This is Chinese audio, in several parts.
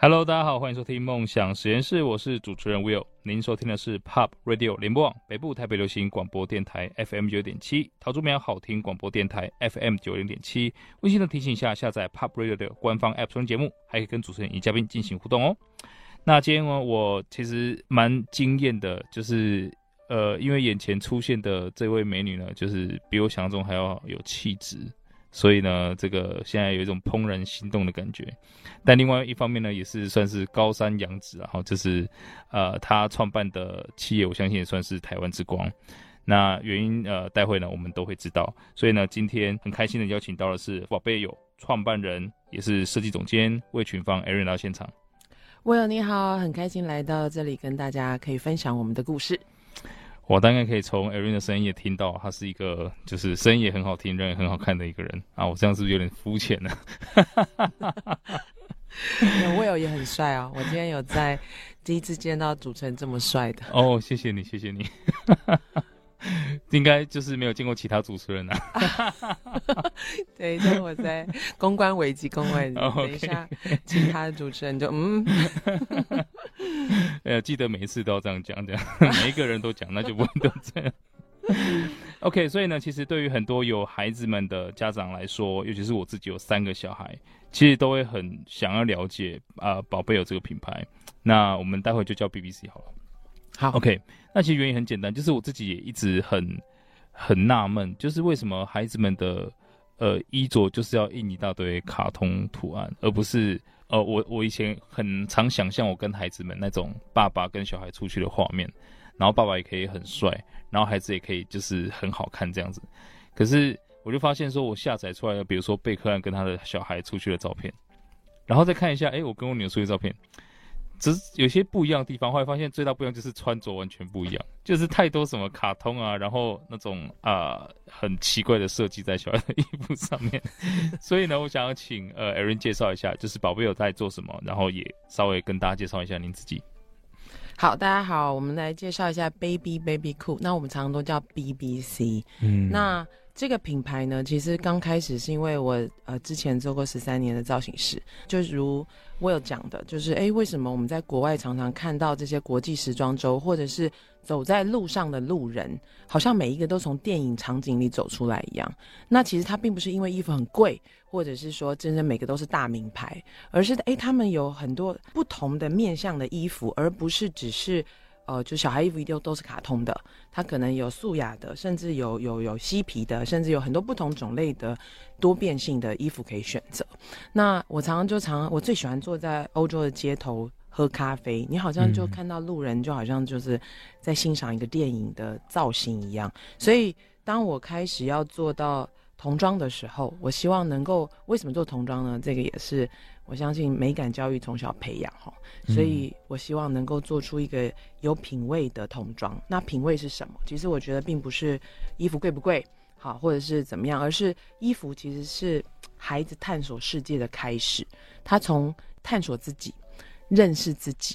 Hello，大家好，欢迎收听梦想实验室，我是主持人 Will。您收听的是 Pop Radio 联播网北部台北流行广播电台 FM 九点七，桃竹苗好听广播电台 FM 九零点七。温馨的提醒一下，下载 Pop Radio 的官方 App 收听节目，还可以跟主持人与嘉宾进行互动哦。那今天呢，我其实蛮惊艳的，就是呃，因为眼前出现的这位美女呢，就是比我想象中还要有气质。所以呢，这个现在有一种怦然心动的感觉，但另外一方面呢，也是算是高山仰止，然后就是，呃，他创办的企业，我相信也算是台湾之光。那原因呃，待会呢我们都会知道。所以呢，今天很开心的邀请到的是宝贝友创办人，也是设计总监魏群芳 Erin 到现场。Will 你好，很开心来到这里跟大家可以分享我们的故事。我大概可以从 Erin 的声音也听到，他是一个就是声音也很好听，人也很好看的一个人啊。我这样是不是有点肤浅呢？那 Will 也很帅啊、哦！我今天有在第一次见到主持人这么帅的哦，谢谢你，谢谢你。应该就是没有见过其他主持人啊。对，但我在公关危机公关，等一下其他的主持人就嗯。呃，记得每一次都要这样讲，这样 每一个人都讲，那就不会都这样。OK，所以呢，其实对于很多有孩子们的家长来说，尤其是我自己有三个小孩，其实都会很想要了解啊，宝贝有这个品牌。那我们待会就叫 BBC 好了。好，OK。那其实原因很简单，就是我自己也一直很很纳闷，就是为什么孩子们的呃衣着就是要印一大堆卡通图案，而不是。呃，我我以前很常想象我跟孩子们那种爸爸跟小孩出去的画面，然后爸爸也可以很帅，然后孩子也可以就是很好看这样子。可是我就发现说，我下载出来的，比如说贝克汉跟他的小孩出去的照片，然后再看一下，哎，我跟我女儿出去的照片。只是有些不一样的地方，后来发现最大不一样就是穿着完全不一样，就是太多什么卡通啊，然后那种啊、呃、很奇怪的设计在小孩的衣服上面。所以呢，我想要请呃 Erin 介绍一下，就是宝贝有在做什么，然后也稍微跟大家介绍一下您自己。好，大家好，我们来介绍一下 Baby Baby Cool，那我们常常都叫 BBC。嗯，那。这个品牌呢，其实刚开始是因为我呃之前做过十三年的造型师，就如我有讲的，就是诶，为什么我们在国外常常看到这些国际时装周，或者是走在路上的路人，好像每一个都从电影场景里走出来一样？那其实它并不是因为衣服很贵，或者是说真正每个都是大名牌，而是诶，他们有很多不同的面向的衣服，而不是只是。呃，就小孩衣服一定都是卡通的，它可能有素雅的，甚至有有有嬉皮的，甚至有很多不同种类的多变性的衣服可以选择。那我常常就常常，我最喜欢坐在欧洲的街头喝咖啡，你好像就看到路人，就好像就是在欣赏一个电影的造型一样。所以当我开始要做到童装的时候，我希望能够，为什么做童装呢？这个也是。我相信美感教育从小培养哈，所以我希望能够做出一个有品味的童装。那品味是什么？其实我觉得并不是衣服贵不贵，好，或者是怎么样，而是衣服其实是孩子探索世界的开始。他从探索自己、认识自己，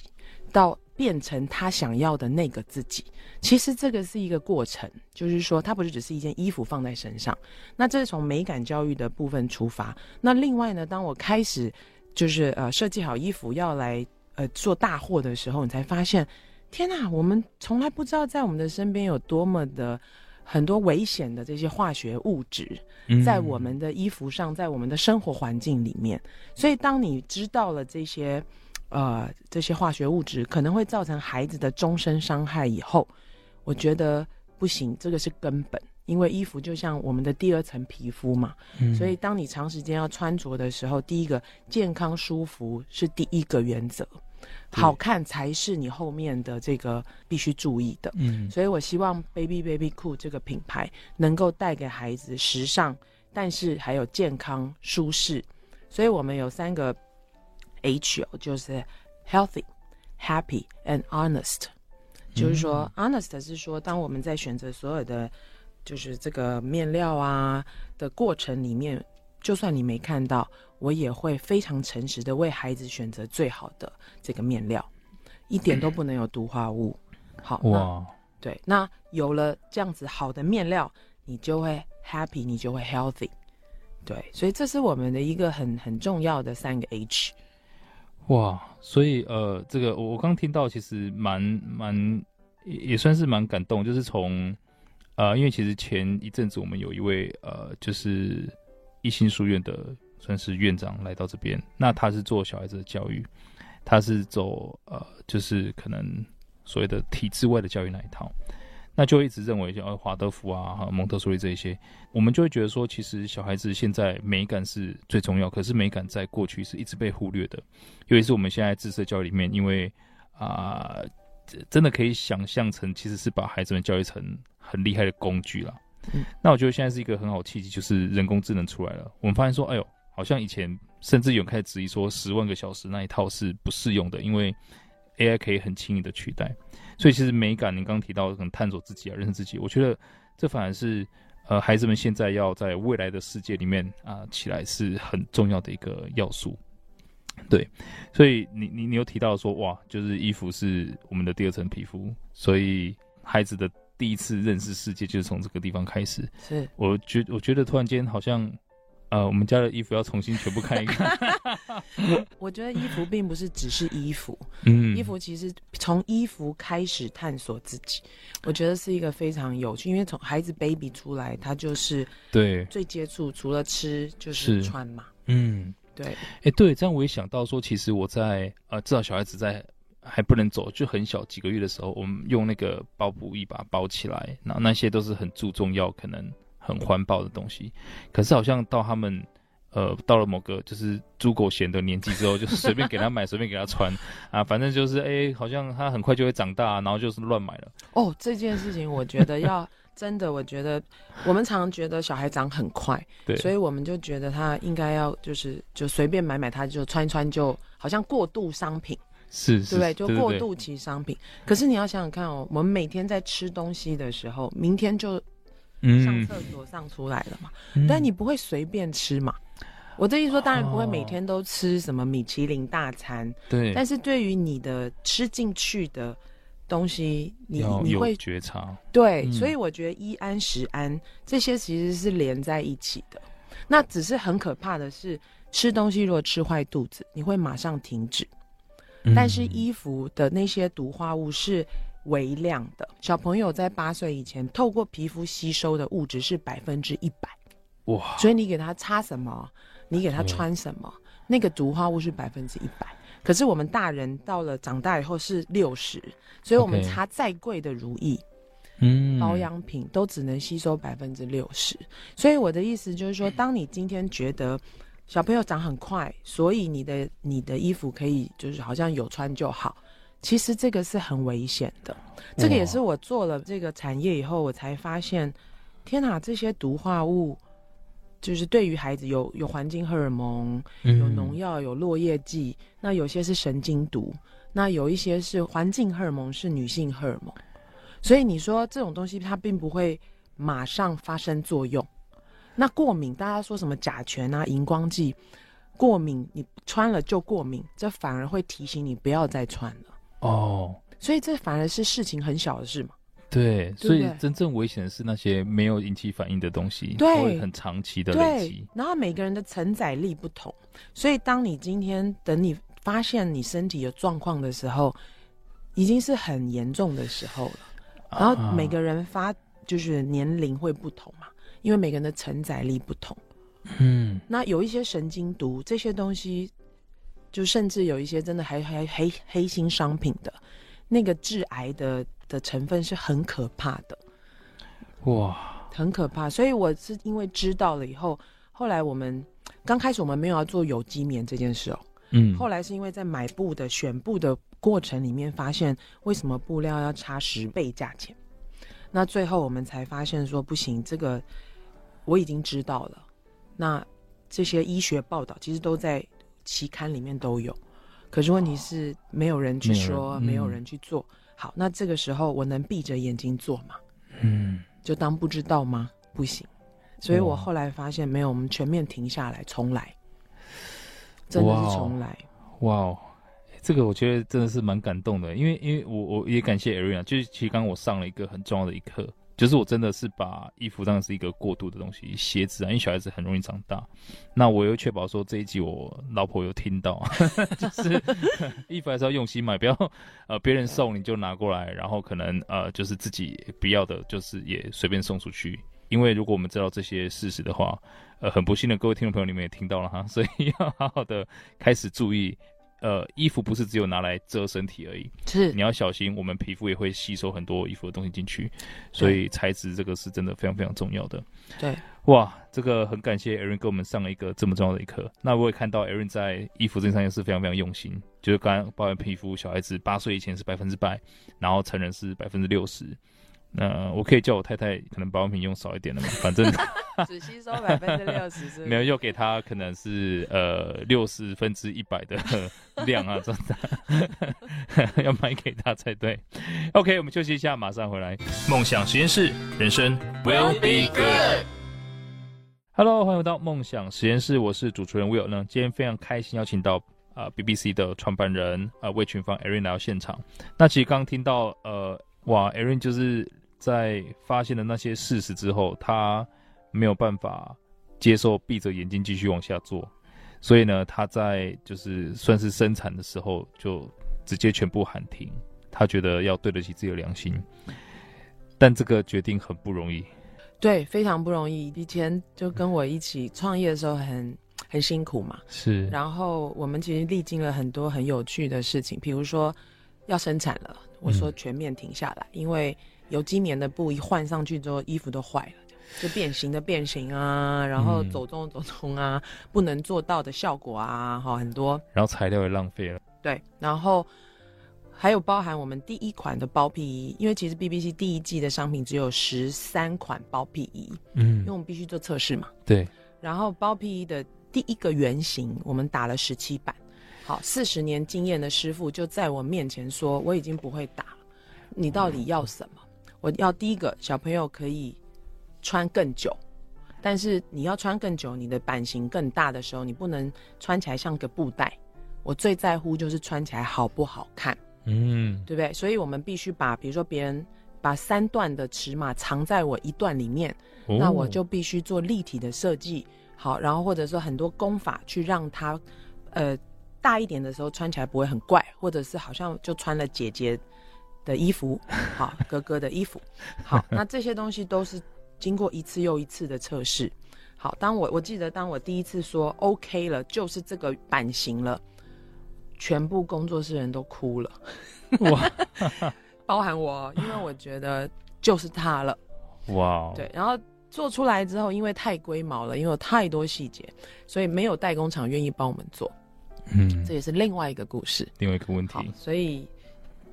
到变成他想要的那个自己。其实这个是一个过程，就是说，它不是只是一件衣服放在身上。那这是从美感教育的部分出发。那另外呢，当我开始。就是呃，设计好衣服要来呃做大货的时候，你才发现，天哪！我们从来不知道在我们的身边有多么的很多危险的这些化学物质，在我们的衣服上，在我们的生活环境里面。所以，当你知道了这些呃这些化学物质可能会造成孩子的终身伤害以后，我觉得不行，这个是根本。因为衣服就像我们的第二层皮肤嘛，嗯，所以当你长时间要穿着的时候，第一个健康舒服是第一个原则，好看才是你后面的这个必须注意的。嗯，所以我希望 Baby Baby Cool 这个品牌能够带给孩子时尚，但是还有健康舒适。所以我们有三个 H，就是 Healthy、Happy and Honest。就是说，嗯，Honest 是说，当我们在选择所有的。就是这个面料啊的过程里面，就算你没看到，我也会非常诚实的为孩子选择最好的这个面料，一点都不能有毒化物。好，哇，对，那有了这样子好的面料，你就会 happy，你就会 healthy。对，所以这是我们的一个很很重要的三个 H。哇，所以呃，这个我我刚听到，其实蛮蛮也也算是蛮感动，就是从呃，因为其实前一阵子我们有一位呃，就是一心书院的。算是院长来到这边，那他是做小孩子的教育，他是走呃，就是可能所谓的体制外的教育那一套，那就一直认为像华德福啊、蒙特梭利这一些，我们就会觉得说，其实小孩子现在美感是最重要，可是美感在过去是一直被忽略的，尤其是我们现在自设教育里面，因为啊、真的可以想象成其实是把孩子们教育成很厉害的工具了。嗯，那我觉得现在是一个很好契机，就是人工智能出来了，我们发现说，哎呦。好像以前甚至有人开始质疑说，十万个小时那一套是不适用的，因为 AI 可以很轻易的取代。所以其实美感，您刚刚提到可能探索自己啊，认识自己，我觉得这反而是呃孩子们现在要在未来的世界里面啊、呃、起来是很重要的一个要素。对，所以你你你有提到说哇，就是衣服是我们的第二层皮肤，所以孩子的第一次认识世界就是从这个地方开始。是，我觉我觉得突然间好像。呃，我们家的衣服要重新全部看一看。我觉得衣服并不是只是衣服，嗯，衣服其实从衣服开始探索自己，我觉得是一个非常有趣，因为从孩子 baby 出来，他就是对。最接触除了吃就是穿嘛，嗯，对，哎、欸，对，这样我也想到说，其实我在呃，至少小孩子在还不能走就很小几个月的时候，我们用那个包布一把它包起来，然后那些都是很注重要可能。很环保的东西，可是好像到他们，呃，到了某个就是猪狗嫌的年纪之后，就随便给他买，随便给他穿，啊，反正就是，哎、欸，好像他很快就会长大，然后就是乱买了。哦，这件事情我觉得要真的，我觉得我们常常觉得小孩长很快，对，所以我们就觉得他应该要就是就随便买买，他就穿一穿，就好像过度商品，是，是，对，就过渡期商品。可是你要想想看哦，我们每天在吃东西的时候，明天就。上厕所上出来了嘛？嗯、但你不会随便吃嘛？我的意思说，当然不会每天都吃什么米其林大餐。对。但是对于你的吃进去的东西，你你会觉察。对，嗯、所以我觉得一安十安这些其实是连在一起的。那只是很可怕的是，吃东西如果吃坏肚子，你会马上停止。嗯、但是衣服的那些毒化物是。微量的小朋友在八岁以前，透过皮肤吸收的物质是百分之一百，哇！所以你给他擦什么，你给他穿什么，对那个毒化物是百分之一百。可是我们大人到了长大以后是六十，所以我们擦再贵的如意，嗯，保养品都只能吸收百分之六十。所以我的意思就是说，当你今天觉得小朋友长很快，所以你的你的衣服可以就是好像有穿就好。其实这个是很危险的，这个也是我做了这个产业以后，我才发现，天哪，这些毒化物，就是对于孩子有有环境荷尔蒙，有农药，有落叶剂，那有些是神经毒，那有一些是环境荷尔蒙，是女性荷尔蒙，所以你说这种东西它并不会马上发生作用，那过敏，大家说什么甲醛啊、荧光剂，过敏你穿了就过敏，这反而会提醒你不要再穿了。哦，所以这反而是事情很小的事嘛。对，对对，所以真正危险的是那些没有引起反应的东西，对，会很长期的累积。然后每个人的承载力不同，所以当你今天等你发现你身体有状况的时候，已经是很严重的时候了。然后每个人发就是年龄会不同嘛，因为每个人的承载力不同。嗯，那有一些神经毒这些东西。就甚至有一些真的还还黑黑心商品的，那个致癌的的成分是很可怕的，哇，很可怕。所以我是因为知道了以后，后来我们刚开始我们没有要做有机棉这件事哦，嗯，后来是因为在买布的选布的过程里面发现，为什么布料要差十倍价钱？那最后我们才发现说不行，这个我已经知道了。那这些医学报道其实都在。期刊里面都有，可是问题是没有人去说，没有人去做。好，那这个时候我能闭着眼睛做吗？嗯，就当不知道吗？不行。所以我后来发现，没有，我们全面停下来，重来。真的是重来。哇哦，这个我觉得真的是蛮感动的，因为因为我我也感谢 Erin 就是其实刚刚我上了一个很重要的一课。就是我真的是把衣服当成是一个过渡的东西，鞋子啊，因为小孩子很容易长大。那我又确保说这一集我老婆有听到，就是衣服还是要用心买，不要呃别人送你就拿过来，然后可能呃就是自己不要的，就是也随便送出去。因为如果我们知道这些事实的话，呃很不幸的各位听众朋友你们也听到了哈，所以要好好的开始注意。呃，衣服不是只有拿来遮身体而已，是你要小心，我们皮肤也会吸收很多衣服的东西进去，所以材质这个是真的非常非常重要的。对，哇，这个很感谢 Aaron 给我们上了一个这么重要的一课。那我也看到 Aaron 在衣服这上也是非常非常用心，就是刚刚包含皮肤，小孩子八岁以前是百分之百，然后成人是百分之六十。那我可以叫我太太，可能保养品用少一点的嘛，反正 只吸收百分之六十，没有又给他可能是呃六十分之一百的量啊，真的 要买给他才对。OK，我们休息一下，马上回来。梦想实验室，人生 will be good。Hello，欢迎回到梦想实验室，我是主持人 Will。那今天非常开心邀请到啊、呃、BBC 的创办人啊、呃、魏群芳 Erin 来到现场。那其实刚听到呃哇 Erin 就是。在发现了那些事实之后，他没有办法接受闭着眼睛继续往下做，所以呢，他在就是算是生产的时候就直接全部喊停。他觉得要对得起自己的良心，但这个决定很不容易，对，非常不容易。以前就跟我一起创业的时候很很辛苦嘛，是。然后我们其实历经了很多很有趣的事情，比如说要生产了，我说全面停下来，嗯、因为。有今年的布一换上去之后，衣服都坏了，就变形的变形啊，然后走钟走中啊，不能做到的效果啊，好很多。然后材料也浪费了。对，然后还有包含我们第一款的包皮衣，因为其实 BBC 第一季的商品只有十三款包皮衣，嗯，因为我们必须做测试嘛。对。然后包皮衣的第一个原型，我们打了十七版。好，四十年经验的师傅就在我面前说：“我已经不会打了，你到底要什么？”我要第一个小朋友可以穿更久，但是你要穿更久，你的版型更大的时候，你不能穿起来像个布袋。我最在乎就是穿起来好不好看，嗯，对不对？所以我们必须把，比如说别人把三段的尺码藏在我一段里面，哦、那我就必须做立体的设计，好，然后或者说很多功法去让它，呃，大一点的时候穿起来不会很怪，或者是好像就穿了姐姐的衣服，好，哥哥的衣服，好，那这些东西都是经过一次又一次的测试。好，当我我记得，当我第一次说 OK 了，就是这个版型了，全部工作室人都哭了，哇，包含我，因为我觉得就是它了，哇，对，然后做出来之后，因为太龟毛了，因为有太多细节，所以没有代工厂愿意帮我们做，嗯，这也是另外一个故事，另外一个问题，所以。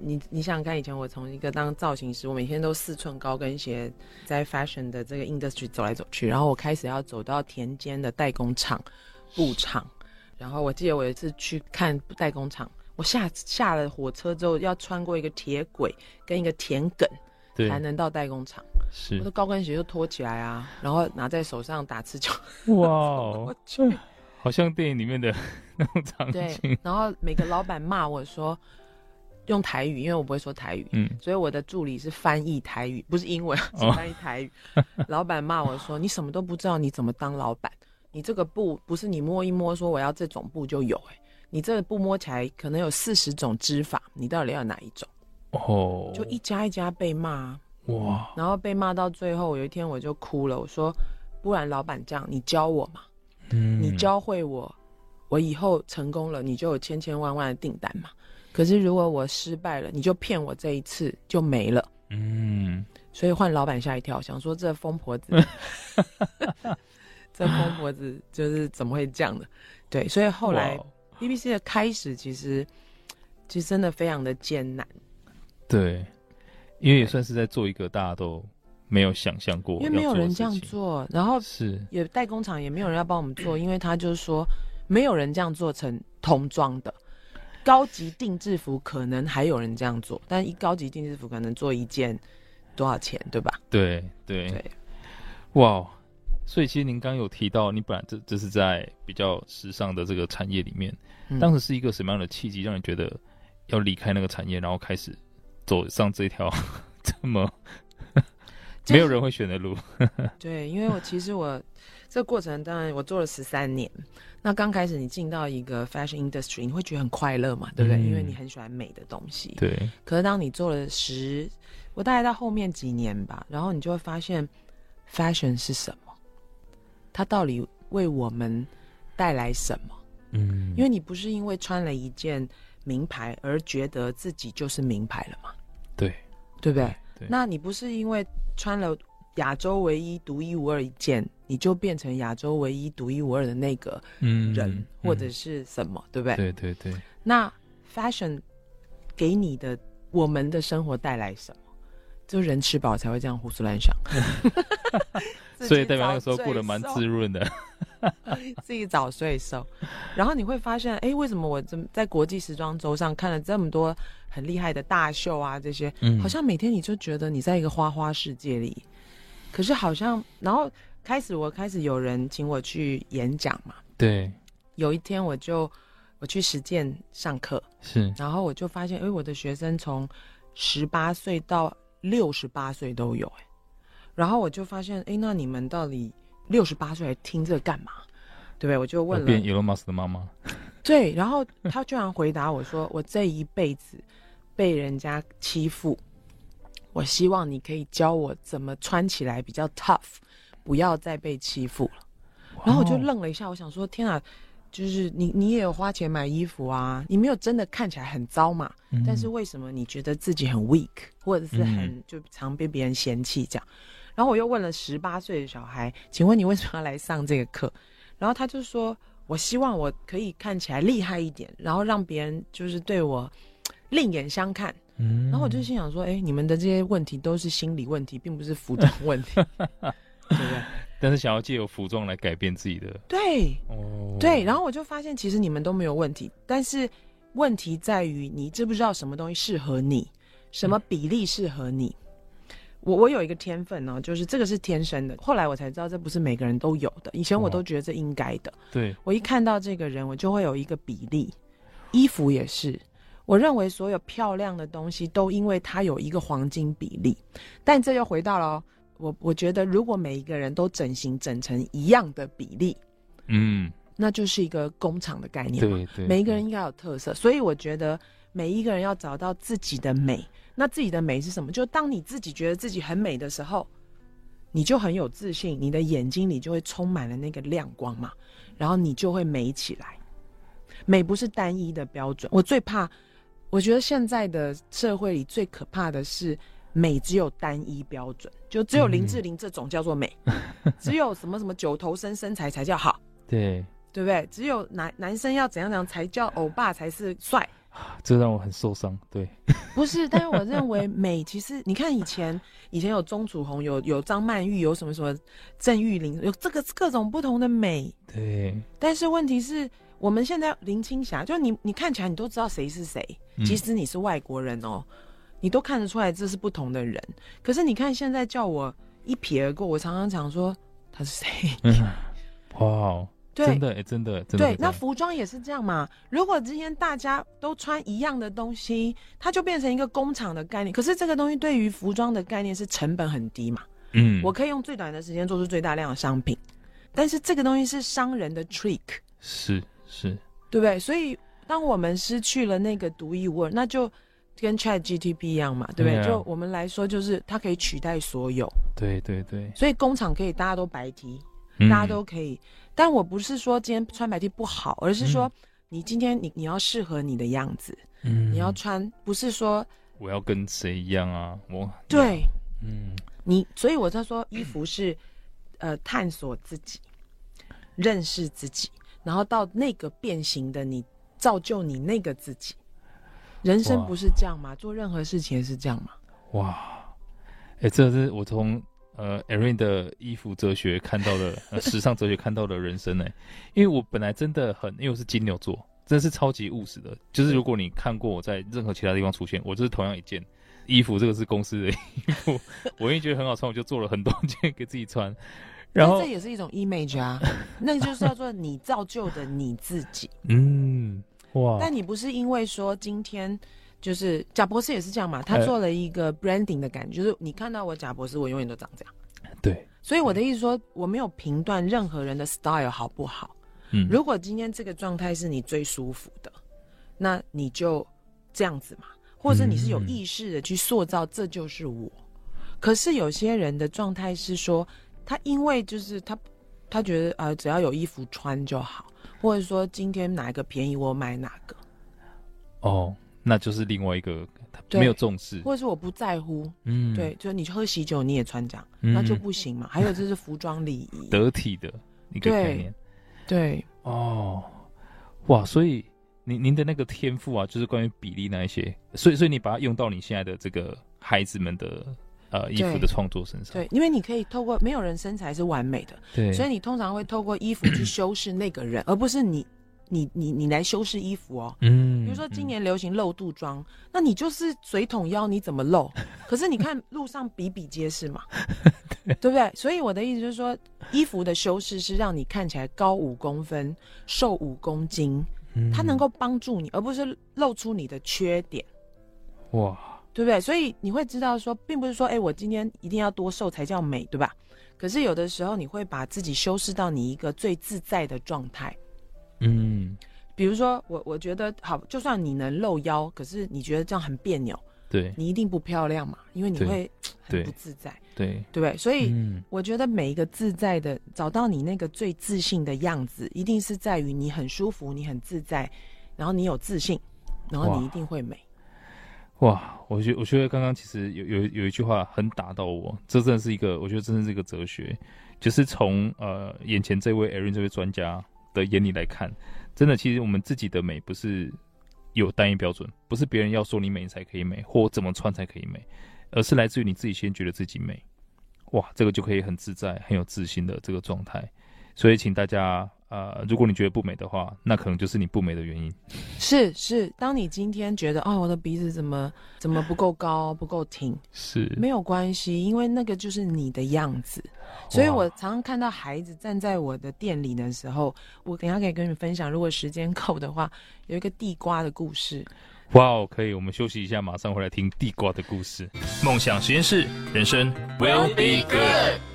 你你想想看，以前我从一个当造型师，我每天都四寸高跟鞋在 fashion 的这个 industry 走来走去，然后我开始要走到田间的代工厂、布厂，然后我记得我有一次去看代工厂，我下下了火车之后要穿过一个铁轨跟一个田埂，才能到代工厂。是，我的高跟鞋就脱起来啊，然后拿在手上打赤脚。哇，好像电影里面的 那种场景。对，然后每个老板骂我说。用台语，因为我不会说台语，嗯，所以我的助理是翻译台语，不是英文，是翻译台语。哦、老板骂我说：“你什么都不知道，你怎么当老板？你这个布不是你摸一摸说我要这种布就有、欸，哎，你这个布摸起来可能有四十种织法，你到底要哪一种？”哦，就一家一家被骂，哇，然后被骂到最后，有一天我就哭了，我说：“不然老板这样，你教我嘛，嗯，你教会我，我以后成功了，你就有千千万万的订单嘛。”可是如果我失败了，你就骗我这一次就没了。嗯，所以换老板吓一跳，想说这疯婆子，这疯婆子就是怎么会这样的？对，所以后来 BBC 的开始其实其实真的非常的艰难。对，因为也算是在做一个大家都没有想象过，因为没有人这样做，然后是也代工厂也没有人要帮我们做，因为他就是说没有人这样做成童装的。高级定制服可能还有人这样做，但一高级定制服可能做一件多少钱，对吧？对对对，哇！所以其实您刚有提到，你本来这这是在比较时尚的这个产业里面，嗯、当时是一个什么样的契机，让你觉得要离开那个产业，然后开始走上这条 这么没有人会选的路？对，因为我其实我这个过程当然我做了十三年。那刚开始你进到一个 fashion industry，你会觉得很快乐嘛，对不对？嗯、因为你很喜欢美的东西。对。可是当你做了十，我大概到后面几年吧，然后你就会发现，fashion 是什么？它到底为我们带来什么？嗯，因为你不是因为穿了一件名牌而觉得自己就是名牌了嘛？对，对不对？对。那你不是因为穿了亚洲唯一独一无二一件，你就变成亚洲唯一独一无二的那个人，或者是什么，对不对？对对对。那 fashion 给你的我们的生活带来什么？就人吃饱才会这样胡思乱想，所以代表那个时候过得蛮滋润的，自己早睡熟。然后你会发现，哎，为什么我这在国际时装周上看了这么多很厉害的大秀啊？这些，嗯、好像每天你就觉得你在一个花花世界里，可是好像，然后开始我开始有人请我去演讲嘛，对，有一天我就我去实践上课，是，然后我就发现，哎，我的学生从十八岁到六十八岁都有哎，然后我就发现哎，那你们到底六十八岁还听这个干嘛？对不对？我就问了。变 Elon Musk 的妈妈。对，然后他居然回答我说：“我这一辈子被人家欺负，我希望你可以教我怎么穿起来比较 tough，不要再被欺负了。”然后我就愣了一下，我想说：“天啊！”就是你，你也有花钱买衣服啊，你没有真的看起来很糟嘛？嗯、但是为什么你觉得自己很 weak，或者是很、嗯、就常被别人嫌弃这样？然后我又问了十八岁的小孩，请问你为什么要来上这个课？然后他就说，我希望我可以看起来厉害一点，然后让别人就是对我另眼相看。嗯，然后我就心想说，哎，你们的这些问题都是心理问题，并不是服装问题，对不对？但是想要借由服装来改变自己的，对，哦，对，然后我就发现其实你们都没有问题，但是问题在于你知不知道什么东西适合你，什么比例适合你。嗯、我我有一个天分呢、哦，就是这个是天生的，后来我才知道这不是每个人都有的，以前我都觉得这应该的。对，我一看到这个人，我就会有一个比例，衣服也是，我认为所有漂亮的东西都因为它有一个黄金比例，但这又回到了、哦。我我觉得，如果每一个人都整形整成一样的比例，嗯，那就是一个工厂的概念嘛。对对，每一个人应该有特色，所以我觉得每一个人要找到自己的美。那自己的美是什么？就当你自己觉得自己很美的时候，你就很有自信，你的眼睛里就会充满了那个亮光嘛，然后你就会美起来。美不是单一的标准。我最怕，我觉得现在的社会里最可怕的是。美只有单一标准，就只有林志玲这种叫做美，嗯、只有什么什么九头身身材才叫好，对对不对？只有男男生要怎样怎样才叫欧巴才是帅，这让我很受伤。对，不是，但是我认为美其实你看以前以前有钟楚红，有有张曼玉，有什么什么郑玉玲，有这个各种不同的美。对，但是问题是我们现在林青霞，就你你看起来你都知道谁是谁，即使你是外国人哦。嗯你都看得出来这是不同的人，可是你看现在叫我一瞥而过，我常常想说他是谁？哇，对，真的，真的，真的。对，那服装也是这样嘛。如果今天大家都穿一样的东西，它就变成一个工厂的概念。可是这个东西对于服装的概念是成本很低嘛？嗯，我可以用最短的时间做出最大量的商品，但是这个东西是商人的 trick，是是，对不对？所以当我们失去了那个独一无二，那就。跟 Chat GTP 一样嘛，对不对.就我们来说，就是它可以取代所有。对对对。所以工厂可以大家都白 T，、嗯、大家都可以。但我不是说今天穿白 T 不好，而是说你今天你你要适合你的样子。嗯。你要穿，不是说我要跟谁一样啊？我对，嗯，你所以我在说，衣服是呃探索自己、认识自己，然后到那个变形的你，造就你那个自己。人生不是这样吗？做任何事情也是这样吗？哇，哎、欸，这是我从呃 Erin 的衣服哲学看到的，呃，时尚哲学看到的人生哎，因为我本来真的很，因为我是金牛座，真的是超级务实的。就是如果你看过我在任何其他地方出现，我就是同样一件衣服，这个是公司的衣服，我因为觉得很好穿，我就做了很多件给自己穿。然后这也是一种 image 啊，那就是叫做你造就的你自己。嗯，哇！但你不是因为说今天就是贾博士也是这样嘛？他做了一个 branding 的感觉，欸、就是你看到我贾博士，我永远都长这样。对。所以我的意思说，我没有评断任何人的 style 好不好。嗯。如果今天这个状态是你最舒服的，那你就这样子嘛，或者你是有意识的去塑造，这就是我。嗯、可是有些人的状态是说。他因为就是他，他觉得呃，只要有衣服穿就好，或者说今天哪一个便宜我买哪个。哦，那就是另外一个没有重视，或者是我不在乎。嗯，对，就是你喝喜酒你也穿这样，嗯、那就不行嘛。还有就是服装礼仪，得体的一个概念。对，对哦，哇，所以您您的那个天赋啊，就是关于比例那一些，所以所以你把它用到你现在的这个孩子们的。呃，衣服的创作身上对，对，因为你可以透过没有人身材是完美的，对，所以你通常会透过衣服去修饰那个人，而不是你，你，你，你来修饰衣服哦。嗯，比如说今年流行露肚装，嗯、那你就是水桶腰，你怎么露？可是你看路上比比皆是嘛，对，对不对？所以我的意思就是说，衣服的修饰是让你看起来高五公分、瘦五公斤，嗯、它能够帮助你，而不是露出你的缺点。哇。对不对？所以你会知道说，并不是说，哎，我今天一定要多瘦才叫美，对吧？可是有的时候，你会把自己修饰到你一个最自在的状态。嗯，比如说，我我觉得好，就算你能露腰，可是你觉得这样很别扭，对，你一定不漂亮嘛，因为你会 很不自在，对，对，对不对？所以我觉得每一个自在的，找到你那个最自信的样子，一定是在于你很舒服，你很自在，然后你有自信，然后你一定会美。哇，我觉我觉得刚刚其实有有有一句话很打到我，这真的是一个，我觉得真的是一个哲学，就是从呃眼前这位 Erin 这位专家的眼里来看，真的其实我们自己的美不是有单一标准，不是别人要说你美才可以美，或怎么穿才可以美，而是来自于你自己先觉得自己美，哇，这个就可以很自在、很有自信的这个状态，所以请大家。呃，如果你觉得不美的话，那可能就是你不美的原因。是是，当你今天觉得哦，我的鼻子怎么怎么不够高，不够挺，是没有关系，因为那个就是你的样子。所以我常常看到孩子站在我的店里的时候，我等一下可以跟你们分享，如果时间够的话，有一个地瓜的故事。哇哦，可以，我们休息一下，马上回来听地瓜的故事。梦想实验室，人生 will be good。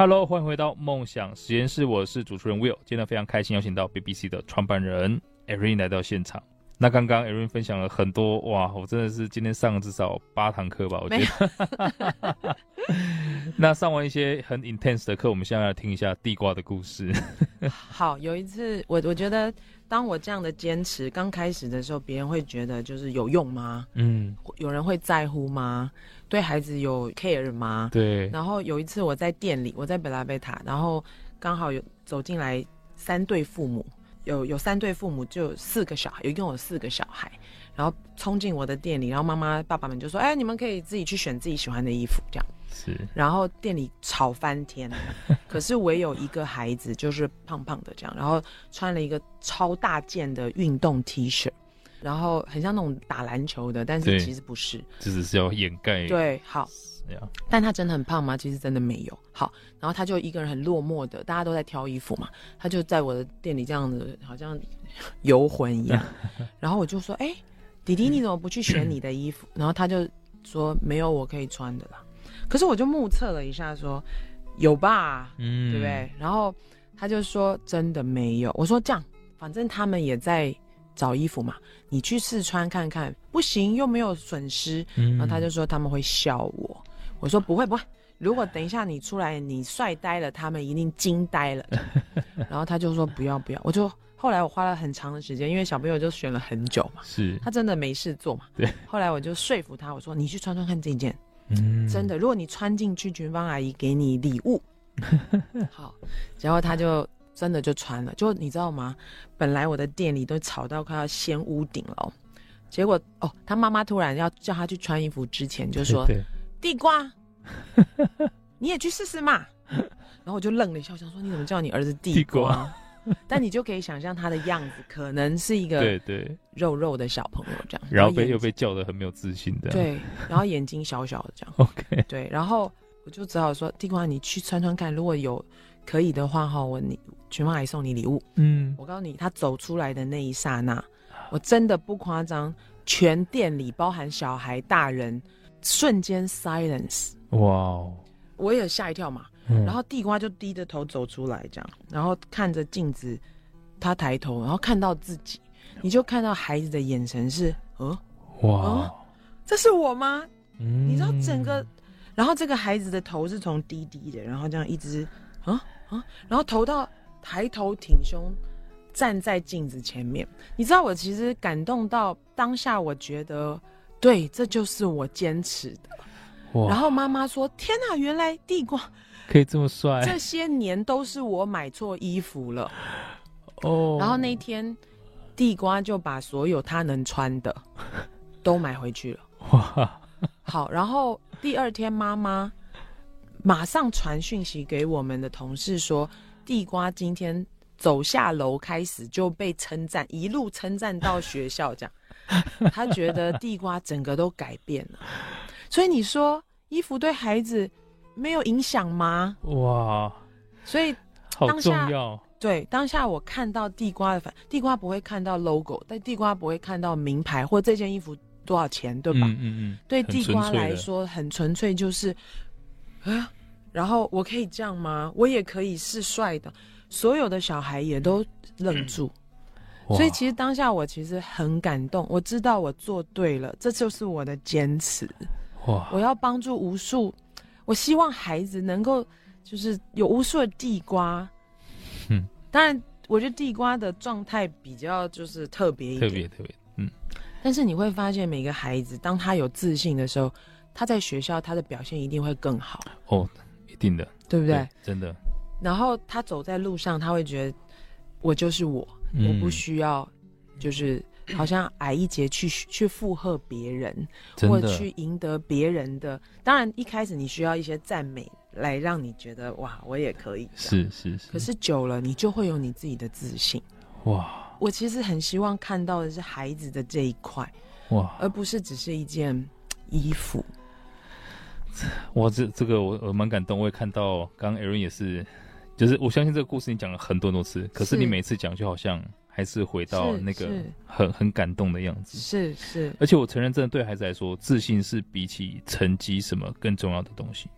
Hello，欢迎回到梦想实验室，我是主持人 Will。今天非常开心邀请到 BBC 的创办人 Erin 来到现场。那刚刚 Erin 分享了很多，哇，我真的是今天上了至少八堂课吧，我觉得。那上完一些很 intense 的课，我们现在来听一下地瓜的故事。好，有一次我我觉得。当我这样的坚持刚开始的时候，别人会觉得就是有用吗？嗯，有人会在乎吗？对孩子有 care 吗？对。然后有一次我在店里，我在贝拉贝塔，然后刚好有走进来三对父母，有有三对父母就有四个小孩，有一共有四个小孩，然后冲进我的店里，然后妈妈爸爸们就说：“哎，你们可以自己去选自己喜欢的衣服，这样。”是，然后店里吵翻天，可是唯有一个孩子就是胖胖的这样，然后穿了一个超大件的运动 T 恤，然后很像那种打篮球的，但是其实不是，这只是要掩盖。对，好，但他真的很胖吗？其实真的没有。好，然后他就一个人很落寞的，大家都在挑衣服嘛，他就在我的店里这样子，好像游魂一样。然后我就说：“哎，弟弟，你怎么不去选你的衣服？”然后他就说：“没有我可以穿的啦。”可是我就目测了一下说，说有吧，嗯，对不对？然后他就说真的没有。我说这样，反正他们也在找衣服嘛，你去试穿看看，不行又没有损失。嗯，然后他就说他们会笑我。我说不会不会，如果等一下你出来你帅呆了，他们一定惊呆了。然后他就说不要不要。我就后来我花了很长的时间，因为小朋友就选了很久嘛，是他真的没事做嘛。对。后来我就说服他，我说你去穿穿看这件。嗯，真的，如果你穿进去，群芳阿姨给你礼物，好，然后他就真的就穿了。就你知道吗？本来我的店里都吵到快要掀屋顶了，结果哦，他妈妈突然要叫他去穿衣服之前就说：“对对地瓜，你也去试试嘛。” 然后我就愣了一下，我想说：“你怎么叫你儿子地瓜？”地瓜 但你就可以想象他的样子，可能是一个对对肉肉的小朋友这样，然后被又被叫的很没有自信的，对，然后眼睛小小的这样，OK，对，然后我就只好说地瓜，你去穿穿看，如果有可以的话哈，我你全妈还送你礼物。嗯，我告诉你，他走出来的那一刹那，我真的不夸张，全店里包含小孩、大人，瞬间 silence。哇，我也吓一跳嘛。嗯、然后地瓜就低着头走出来，这样，然后看着镜子，他抬头，然后看到自己，你就看到孩子的眼神是，呃，哇、呃，这是我吗？嗯、你知道整个，然后这个孩子的头是从低低的，然后这样一直，啊啊，然后头到抬头挺胸，站在镜子前面，你知道我其实感动到当下，我觉得，对，这就是我坚持的。哇然后妈妈说：“天哪，原来地瓜。”可以这么帅？这些年都是我买错衣服了哦。然后那天，地瓜就把所有他能穿的都买回去了。哇！好，然后第二天妈妈马上传讯息给我们的同事说，地瓜今天走下楼开始就被称赞，一路称赞到学校，这样 他觉得地瓜整个都改变了。所以你说衣服对孩子。没有影响吗？哇！所以当下好重要。对，当下我看到地瓜的反，地瓜不会看到 logo，但地瓜不会看到名牌或这件衣服多少钱，对吧？嗯嗯嗯。对地瓜来说，很纯粹，就是啊，然后我可以这样吗？我也可以是帅的。所有的小孩也都愣住。嗯、所以其实当下我其实很感动，我知道我做对了，这就是我的坚持。哇！我要帮助无数。我希望孩子能够，就是有无数的地瓜，嗯，当然，我觉得地瓜的状态比较就是特别一点，特别特别，嗯。但是你会发现，每个孩子当他有自信的时候，他在学校他的表现一定会更好。哦，一定的，对不对？对，真的。然后他走在路上，他会觉得我就是我，嗯，我不需要，就是。好像矮一截去去附和别人，或者去赢得别人的。当然，一开始你需要一些赞美来让你觉得哇，我也可以。是是是。可是久了，你就会有你自己的自信。哇！我其实很希望看到的是孩子的这一块，哇，而不是只是一件衣服。哇，这这个我我蛮感动，我也看到刚刚 Aaron 也是，就是我相信这个故事你讲了很多多次，可是你每次讲就好像。还是回到那个很很感动的样子，是是。而且我承认，真的对孩子来说，自信是比起成绩什么更重要的东西。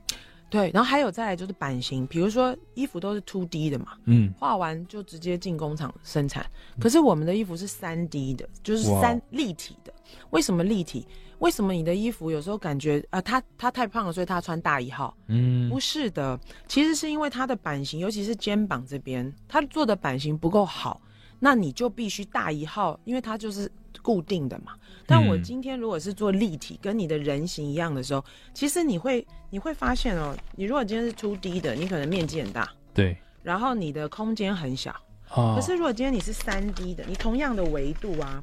对，然后还有再来就是版型，比如说衣服都是 two D 的嘛，嗯，画完就直接进工厂生产。可是我们的衣服是三 D 的，就是三立体的。为什么立体？为什么你的衣服有时候感觉啊，他他太胖了，所以他穿大一号？嗯，不是的，其实是因为他的版型，尤其是肩膀这边，他做的版型不够好。那你就必须大一号，因为它就是固定的嘛。但我今天如果是做立体，跟你的人形一样的时候，其实你会你会发现哦，你如果今天是 2D 的，你可能面积很大，对，然后你的空间很小。哦。可是如果今天你是三 D 的，你同样的维度啊，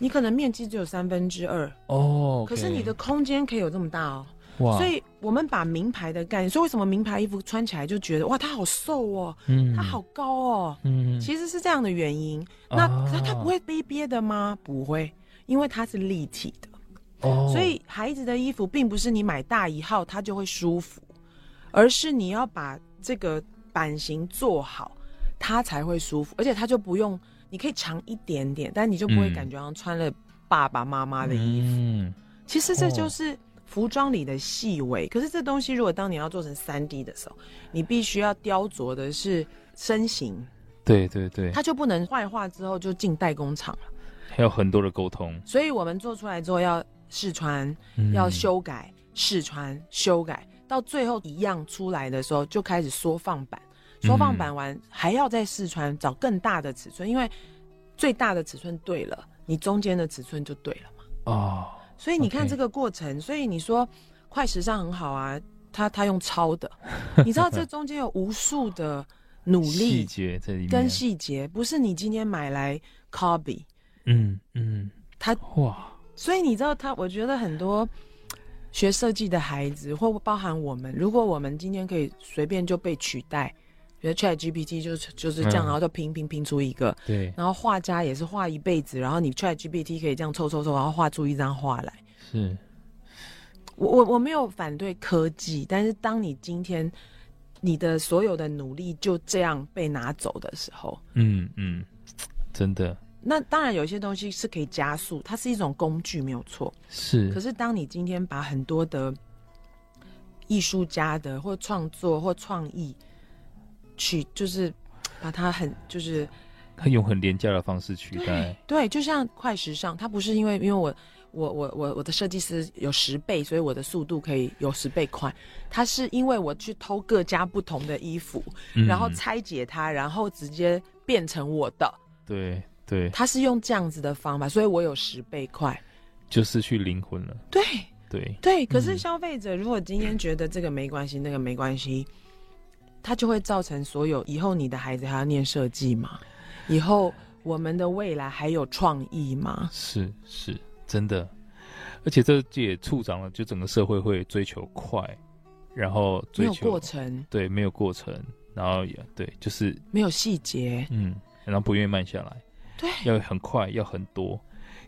你可能面积只有三分之二。哦。可是你的空间可以有这么大哦。哇所以，我们把名牌的概念，所以为什么名牌衣服穿起来就觉得哇，它好瘦哦，嗯，它好高哦，嗯，其实是这样的原因。那它它不会憋憋的吗？不会，因为它是立体的。哦，所以孩子的衣服并不是你买大一号它就会舒服，而是你要把这个版型做好，它才会舒服，而且它就不用，你可以长一点点，但你就不会感觉好像穿了爸爸妈妈的衣服。嗯，其实这就是。服装里的细微，可是这东西如果当你要做成三 D 的时候，你必须要雕琢的是身形。对对对，它就不能坏化之后就进代工厂了，还有很多的沟通。所以我们做出来之后要试穿，嗯、要修改，试穿修改，到最后一样出来的时候就开始缩放版，缩放版完、嗯、还要再试穿，找更大的尺寸，因为最大的尺寸对了，你中间的尺寸就对了嘛。哦。所以你看这个过程所以你说快时尚很好啊，他他用抄的，你知道这中间有无数的努力细节在里面，跟细节不是你今天买来 copy，嗯嗯，他哇，所以你知道他，我觉得很多学设计的孩子，或包含我们，如果我们今天可以随便就被取代。觉得 ChatGPT 就是就是这样，然后就拼拼拼出一个。对。然后画家也是画一辈子，然后你 ChatGPT 可以这样凑凑凑，然后画出一张画来。是。我我我没有反对科技，但是当你今天你的所有的努力就这样被拿走的时候，嗯嗯，真的。那当然有些东西是可以加速，它是一种工具，没有错。是。可是当你今天把很多的艺术家的或创作或创意去，就是把它很就是，他用很廉价的方式取代。对，就像快时尚，它不是因为因为我。我我我我的设计师有十倍，所以我的速度可以有十倍快。它是因为我去偷各家不同的衣服，嗯、然后拆解它，然后直接变成我的。对对，他是用这样子的方法，所以我有十倍快，就失去灵魂了。对对对，可是消费者如果今天觉得这个没关系，那个没关系，他就会造成所有以后你的孩子还要念设计吗？以后我们的未来还有创意吗？是是。真的，而且这也促长了，就整个社会会追求快，然后追求没有过程，对，没有过程，然后也对，就是没有细节，嗯，然后不愿意慢下来，对，要很快，要很多。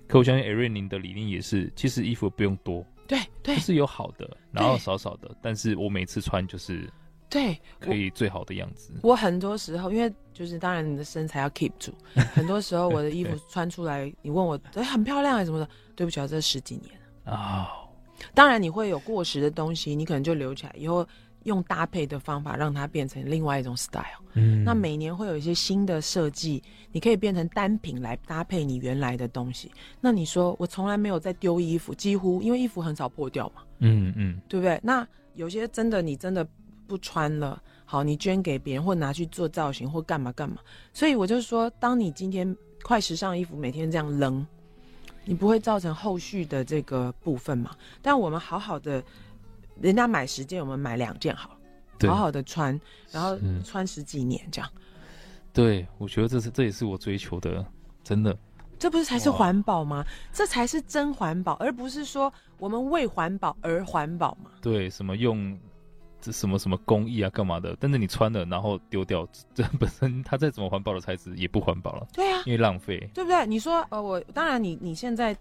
可我相信 Erin 您的理念也是，其实衣服不用多，对对，就是有好的，然后少少的，但是我每次穿就是。对，可以最好的样子。我，我很多时候，因为就是当然你的身材要 keep 住，很多时候 我的衣服穿出来，你问我，哎，很漂亮还是什么的？对不起啊，这十几年啊。Oh. 当然你会有过时的东西，你可能就留起来，以后用搭配的方法让它变成另外一种 style。嗯，那每年会有一些新的设计，你可以变成单品来搭配你原来的东西。那你说我从来没有在丢衣服，几乎因为衣服很少破掉嘛。嗯嗯，对不对？那有些真的你真的。不穿了，好，你捐给别人或拿去做造型或干嘛干嘛。所以我就说，当你今天快时尚衣服每天这样扔，你不会造成后续的这个部分嘛？但我们好好的，人家买十件，我们买两件好了，好好的穿，然后穿十几年这样。对，我觉得这是这也是我追求的，真的。这不是才是环保吗？这才是真环保，而不是说我们为环保而环保嘛？对，什么用？这什么什么工艺啊，干嘛的？但是你穿了然后丢掉，这本身它再怎么环保的材质也不环保了。对啊，因为浪费，对不对？你说呃，我当然你你现在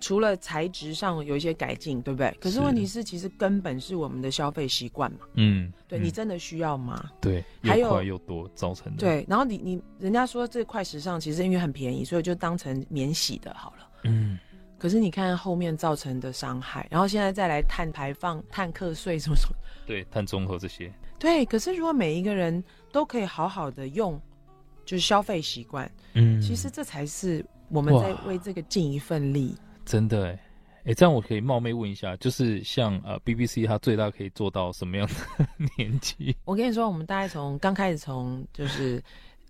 除了材质上有一些改进，对不对？可是问题是，其实根本是我们的消费习惯嘛。嗯，对，你真的需要吗？对，又快又多造成的。对，然后你你人家说这块时尚，其实因为很便宜，所以就当成免洗的好了。嗯。可是你看后面造成的伤害，然后现在再来碳排放、碳课税什么什么，对，碳中和这些，对。可是如果每一个人都可以好好的用，就是消费习惯，嗯，其实这才是我们在为这个尽一份力。真的哎，哎，这样我可以冒昧问一下，就是像呃 BBC 它最大可以做到什么样的 年纪？我跟你说，我们大概从刚开始从就是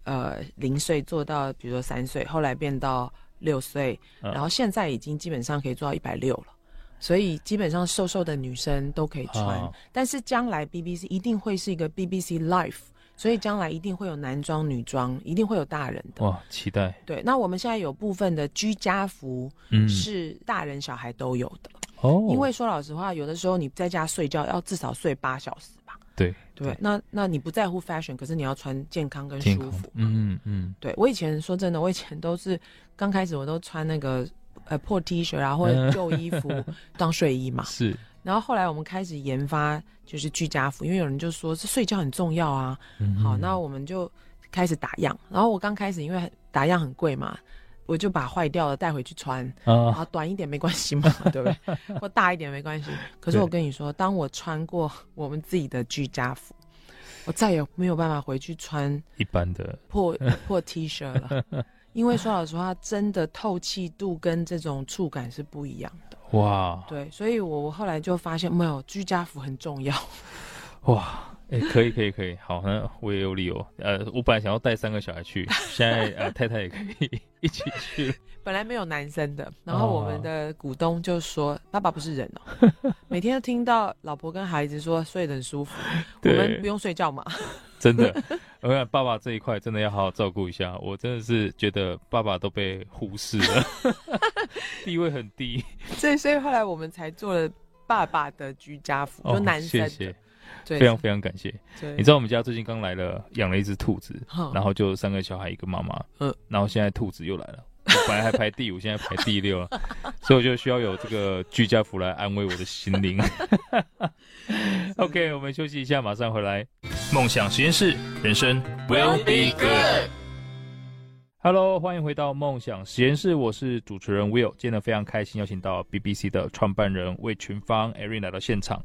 呃零岁做到，比如说三岁，后来变到。六岁，然后现在已经基本上可以做到一百六了，所以基本上瘦瘦的女生都可以穿。哦、但是将来 BBC 一定会是一个 BBC Life，所以将来一定会有男装、女装，一定会有大人的。哇，期待！对，那我们现在有部分的居家服，嗯，是大人小孩都有的。哦，因为说老实话，有的时候你在家睡觉要至少睡八小时吧。对对，那那你不在乎 fashion，可是你要穿健康跟舒服。嗯嗯，嗯对我以前说真的，我以前都是刚开始我都穿那个呃破 T 恤啊或者旧衣服 当睡衣嘛。是。然后后来我们开始研发就是居家服，因为有人就说这睡觉很重要啊。嗯、好，那我们就开始打样。然后我刚开始因为打样很贵嘛。我就把坏掉的带回去穿，啊，短一点没关系嘛，对不对？或大一点没关系。可是我跟你说，当我穿过我们自己的居家服，我再也没有办法回去穿一般的破破 T 恤了，因为说老实话，真的透气度跟这种触感是不一样的。哇，对，所以我我后来就发现，没有居家服很重要。哇。哎、欸，可以，可以，可以，好，那我也有理由。呃，我本来想要带三个小孩去，现在呃，太太也可以一起去。本来没有男生的，然后我们的股东就说：“哦、爸爸不是人哦，每天都听到老婆跟孩子说睡得很舒服，我们不用睡觉嘛。”真的，我看爸爸这一块真的要好好照顾一下。我真的是觉得爸爸都被忽视了，地位很低。所以，所以后来我们才做了爸爸的居家服，哦、就男生的。谢谢非常非常感谢。你知道我们家最近刚来了，养了一只兔子，然后就三个小孩一个妈妈，嗯，然后现在兔子又来了，本来还排第五，现在排第六，所以我就需要有这个居家服来安慰我的心灵。OK，我们休息一下，马上回来。梦想实验室，人生 will be good。Hello，欢迎回到梦想实验室，我是主持人 Will。今天非常开心，邀请到 BBC 的创办人魏群芳 Erin 来到现场。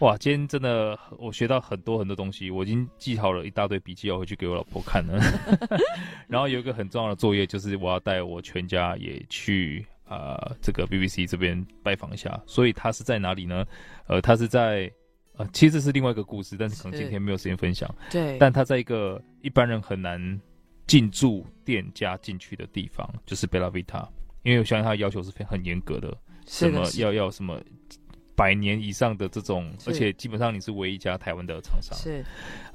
哇，今天真的我学到很多很多东西，我已经记好了一大堆笔记要回去给我老婆看了。然后有一个很重要的作业，就是我要带我全家也去啊、呃、这个 BBC 这边拜访一下。所以他是在哪里呢？呃，他是在呃，其实是另外一个故事，但是可能今天没有时间分享。对，但他在一个一般人很难进驻店家进去的地方，就是 Bella Vita，因为我相信他的要求是非常很严格的，什么要要什么。百年以上的这种，而且基本上你是唯一一家台湾的厂商。是，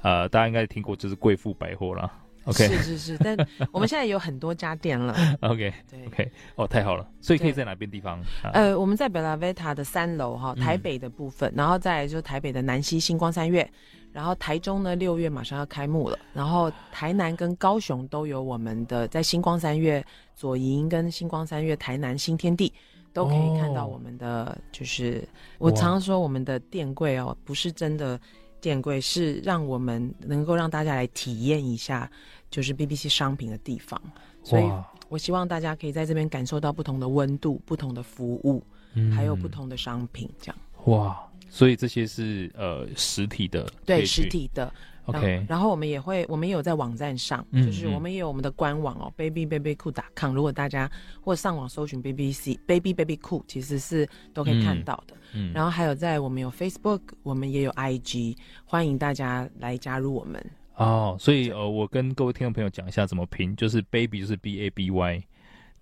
呃，大家应该听过，就是贵妇百货啦。OK，是是是，但我们现在有很多家店了。OK，对，OK，哦，太好了，所以可以在哪边地方？呃，我们在 Bella Vita 的三楼哈，台北的部分，嗯、然后再来就是台北的南西星光三月，然后台中呢六月马上要开幕了，然后台南跟高雄都有我们的在星光三月左营跟星光三月台南新天地。都可以看到我们的，哦、就是我常常说我们的店柜哦，不是真的店柜，是让我们能够让大家来体验一下，就是 BBC 商品的地方。所以我希望大家可以在这边感受到不同的温度、不同的服务，嗯、还有不同的商品，这样。哇，所以这些是呃实体的，对，实体的。OK，然后我们也会，我们也有在网站上，嗯、就是我们也有我们的官网哦、嗯、，baby baby cool dot com。如果大家或上网搜寻 BBC baby baby cool，其实是都可以看到的。嗯，嗯然后还有在我们有 Facebook，我们也有 IG，欢迎大家来加入我们。哦，所以呃，我跟各位听众朋友讲一下怎么拼，就是 baby 就是 B A B Y，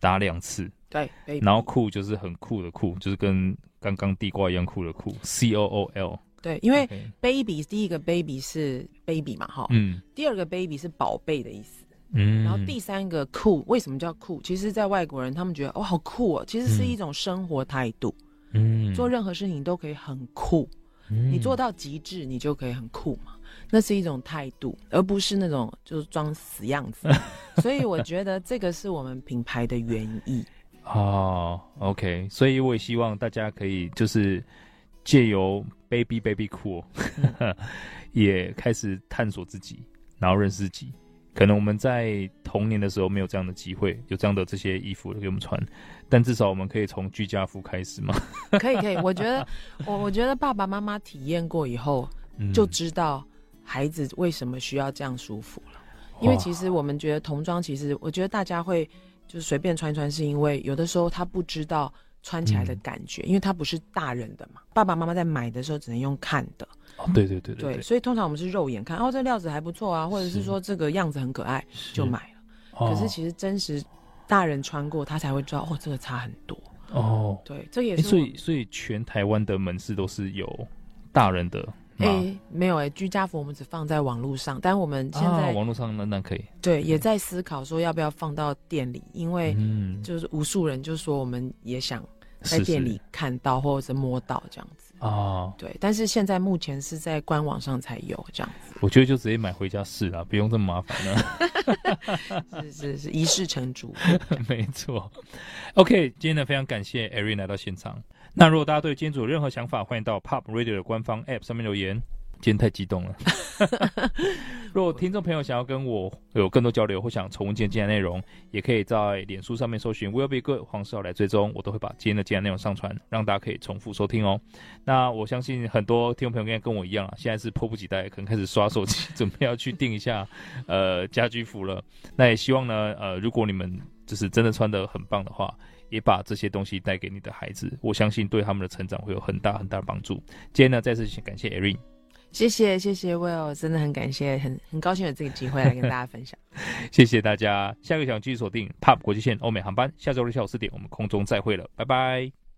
打两次。对，baby 然后酷就是很酷的酷，就是跟刚刚地瓜一样酷的酷，C O O L。对，因为 baby 第一个 baby 是 baby 嘛，哈，嗯，第二个 baby 是宝贝的意思，嗯，然后第三个酷，为什么叫酷？其实，在外国人他们觉得哦，好酷哦，其实是一种生活态度，嗯，做任何事情都可以很酷，嗯，你做到极致，你就可以很酷嘛，那是一种态度，而不是那种就是装死样子，所以我觉得这个是我们品牌的原意。哦，OK，所以我也希望大家可以就是。借由 Baby Baby Cool，也开始探索自己，然后认识自己。可能我们在童年的时候没有这样的机会，有这样的这些衣服给我们穿，但至少我们可以从居家服开始嘛。可以可以，我觉得我我觉得爸爸妈妈体验过以后，就知道孩子为什么需要这样舒服了。因为其实我们觉得童装，其实我觉得大家会就是随便穿穿，是因为有的时候他不知道。穿起来的感觉，嗯、因为它不是大人的嘛，爸爸妈妈在买的时候只能用看的。哦，对对对对，所以通常我们是肉眼看，哦，这料子还不错啊，或者是说这个样子很可爱，就买了。哦、可是其实真实大人穿过，他才会知道，哦，这个差很多。哦，对，这也是。所以所以全台湾的门市都是有大人的。哎、欸，没有哎、欸，居家服我们只放在网络上，但我们现在、啊、网络上那那可以。对，也在思考说要不要放到店里，因为就是无数人就说我们也想在店里看到或者是摸到这样子哦。对，但是现在目前是在官网上才有这样子。我觉得就直接买回家试啦，不用这么麻烦 了。是是是，一试成主。没错。OK，今天呢非常感谢 Erin 来到现场。那如果大家对今天有任何想法，欢迎到 Pop Radio 的官方 App 上面留言。今天太激动了。如果听众朋友想要跟我有更多交流，或想重温今天的内容，也可以在脸书上面搜寻 Will Be Good 黄世豪来追踪，我都会把今天的精彩内容上传，让大家可以重复收听哦。那我相信很多听众朋友应该跟我一样啊，现在是迫不及待，可能开始刷手机，准备要去订一下 呃家居服了。那也希望呢，呃，如果你们就是真的穿得很棒的话。也把这些东西带给你的孩子，我相信对他们的成长会有很大很大的帮助。今天呢，再次先感谢 Erin，谢谢谢谢 Will，真的很感谢，很很高兴有这个机会来跟大家分享。谢谢大家，下个小时继续锁定 POP 国际线欧美航班，下周六下午四点我们空中再会了，拜拜。